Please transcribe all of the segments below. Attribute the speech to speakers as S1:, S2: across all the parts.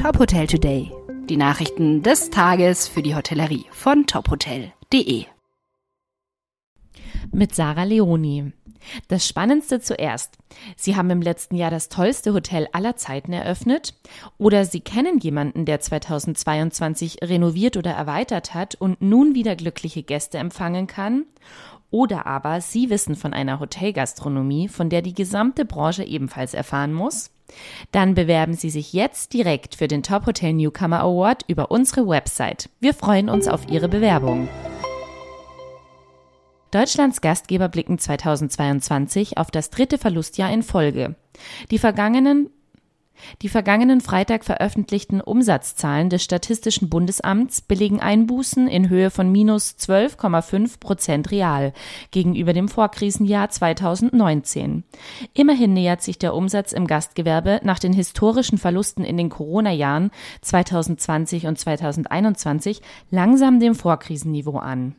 S1: Top Hotel Today. Die Nachrichten des Tages für die Hotellerie von tophotel.de.
S2: Mit Sarah Leoni. Das Spannendste zuerst. Sie haben im letzten Jahr das tollste Hotel aller Zeiten eröffnet oder Sie kennen jemanden, der 2022 renoviert oder erweitert hat und nun wieder glückliche Gäste empfangen kann oder aber Sie wissen von einer Hotelgastronomie, von der die gesamte Branche ebenfalls erfahren muss. Dann bewerben Sie sich jetzt direkt für den Top Hotel Newcomer Award über unsere Website. Wir freuen uns auf Ihre Bewerbung. Deutschlands Gastgeber blicken 2022 auf das dritte Verlustjahr in Folge. Die vergangenen die vergangenen Freitag veröffentlichten Umsatzzahlen des Statistischen Bundesamts belegen Einbußen in Höhe von minus 12,5 Prozent real gegenüber dem Vorkrisenjahr 2019. Immerhin nähert sich der Umsatz im Gastgewerbe nach den historischen Verlusten in den Corona-Jahren 2020 und 2021 langsam dem Vorkrisenniveau an.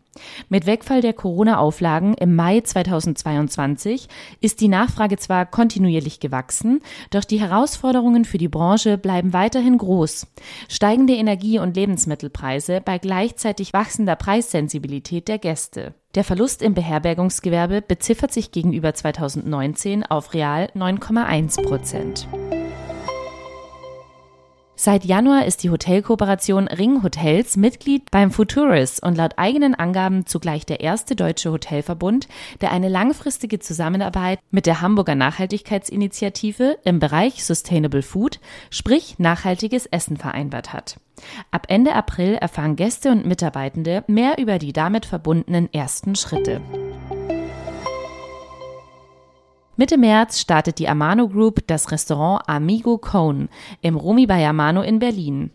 S2: Mit Wegfall der Corona-Auflagen im Mai 2022 ist die Nachfrage zwar kontinuierlich gewachsen, doch die Herausforderungen für die Branche bleiben weiterhin groß. Steigende Energie- und Lebensmittelpreise bei gleichzeitig wachsender Preissensibilität der Gäste. Der Verlust im Beherbergungsgewerbe beziffert sich gegenüber 2019 auf real 9,1 Prozent. Seit Januar ist die Hotelkooperation Ring Hotels Mitglied beim Futuris und laut eigenen Angaben zugleich der erste deutsche Hotelverbund, der eine langfristige Zusammenarbeit mit der Hamburger Nachhaltigkeitsinitiative im Bereich Sustainable Food, sprich nachhaltiges Essen vereinbart hat. Ab Ende April erfahren Gäste und Mitarbeitende mehr über die damit verbundenen ersten Schritte. Mitte März startet die Amano Group das Restaurant Amigo Cone im Rumi bei Amano in Berlin.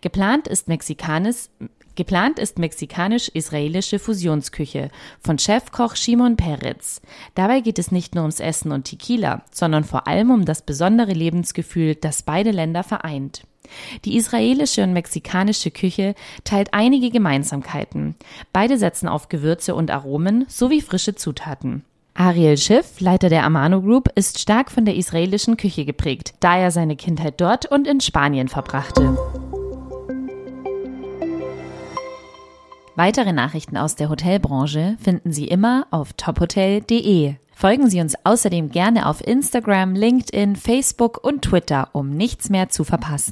S2: Geplant ist Mexikanis, Geplant ist mexikanisch-israelische Fusionsküche von Chefkoch Shimon Peretz. Dabei geht es nicht nur ums Essen und Tequila, sondern vor allem um das besondere Lebensgefühl, das beide Länder vereint. Die israelische und mexikanische Küche teilt einige Gemeinsamkeiten. Beide setzen auf Gewürze und Aromen sowie frische Zutaten. Ariel Schiff, Leiter der Amano Group, ist stark von der israelischen Küche geprägt, da er seine Kindheit dort und in Spanien verbrachte. Weitere Nachrichten aus der Hotelbranche finden Sie immer auf tophotel.de. Folgen Sie uns außerdem gerne auf Instagram, LinkedIn, Facebook und Twitter, um nichts mehr zu verpassen.